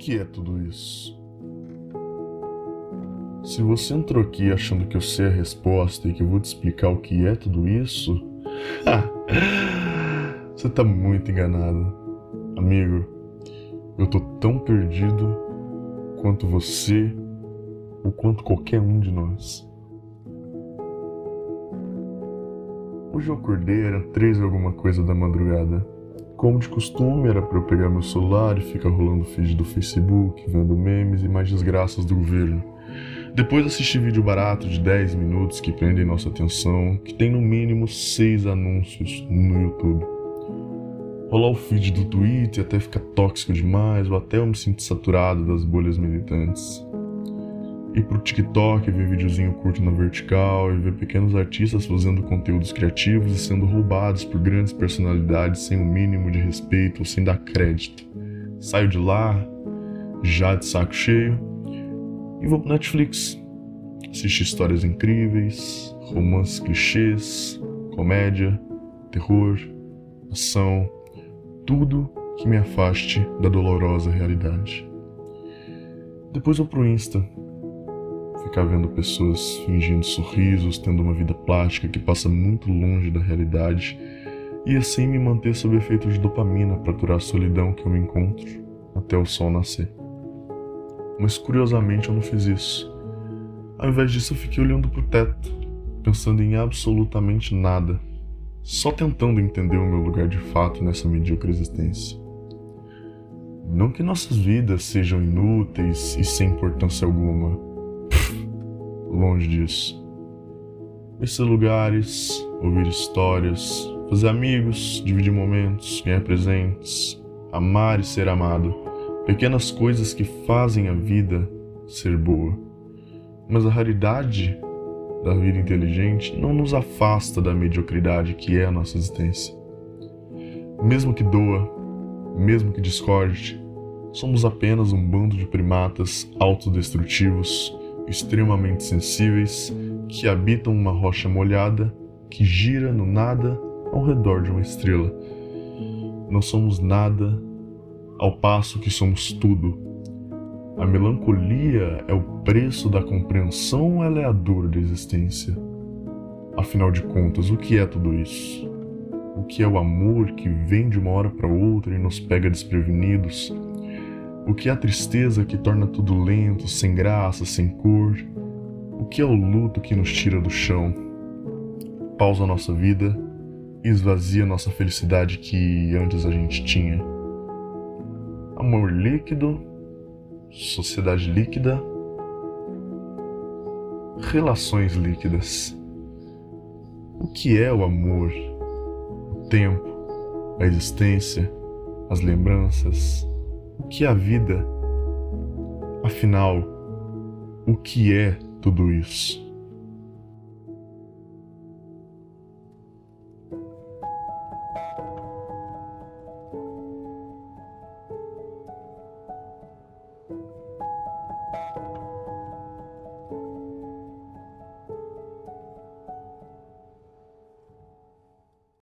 que é tudo isso? Se você entrou aqui achando que eu sei a resposta e que eu vou te explicar o que é tudo isso, você tá muito enganado. Amigo, eu tô tão perdido quanto você ou quanto qualquer um de nós. Hoje eu acordei, era três alguma coisa da madrugada. Como de costume, era para eu pegar meu celular e ficar rolando feed do Facebook, vendo memes e mais desgraças do governo. Depois assisti vídeo barato de 10 minutos que prendem nossa atenção, que tem no mínimo 6 anúncios no YouTube. Rolar o feed do Twitter até ficar tóxico demais, ou até eu me sinto saturado das bolhas militantes ir pro TikTok, ver videozinho curto na vertical e ver pequenos artistas fazendo conteúdos criativos e sendo roubados por grandes personalidades sem o mínimo de respeito ou sem dar crédito. Saio de lá, já de saco cheio, e vou pro Netflix. Assistir histórias incríveis, romances clichês, comédia, terror, ação, tudo que me afaste da dolorosa realidade. Depois vou pro Insta, ficar vendo pessoas fingindo sorrisos, tendo uma vida plástica que passa muito longe da realidade, e assim me manter sob efeito de dopamina para aturar a solidão que eu me encontro até o sol nascer. Mas curiosamente eu não fiz isso. Ao invés disso, eu fiquei olhando para o teto, pensando em absolutamente nada, só tentando entender o meu lugar de fato nessa medíocre existência. Não que nossas vidas sejam inúteis e sem importância alguma longe disso. Conhecer lugares, ouvir histórias, fazer amigos, dividir momentos, ganhar presentes, amar e ser amado. Pequenas coisas que fazem a vida ser boa. Mas a raridade da vida inteligente não nos afasta da mediocridade que é a nossa existência. Mesmo que doa, mesmo que discorde, somos apenas um bando de primatas autodestrutivos extremamente sensíveis que habitam uma rocha molhada que gira no nada ao redor de uma estrela. Não somos nada, ao passo que somos tudo. A melancolia é o preço da compreensão ela é a dor da existência? Afinal de contas, o que é tudo isso? O que é o amor que vem de uma hora para outra e nos pega desprevenidos? O que é a tristeza que torna tudo lento, sem graça, sem cor? O que é o luto que nos tira do chão? Pausa nossa vida esvazia nossa felicidade que antes a gente tinha. Amor líquido, sociedade líquida, relações líquidas. O que é o amor? O tempo, a existência, as lembranças, que a vida? Afinal, o que é tudo isso?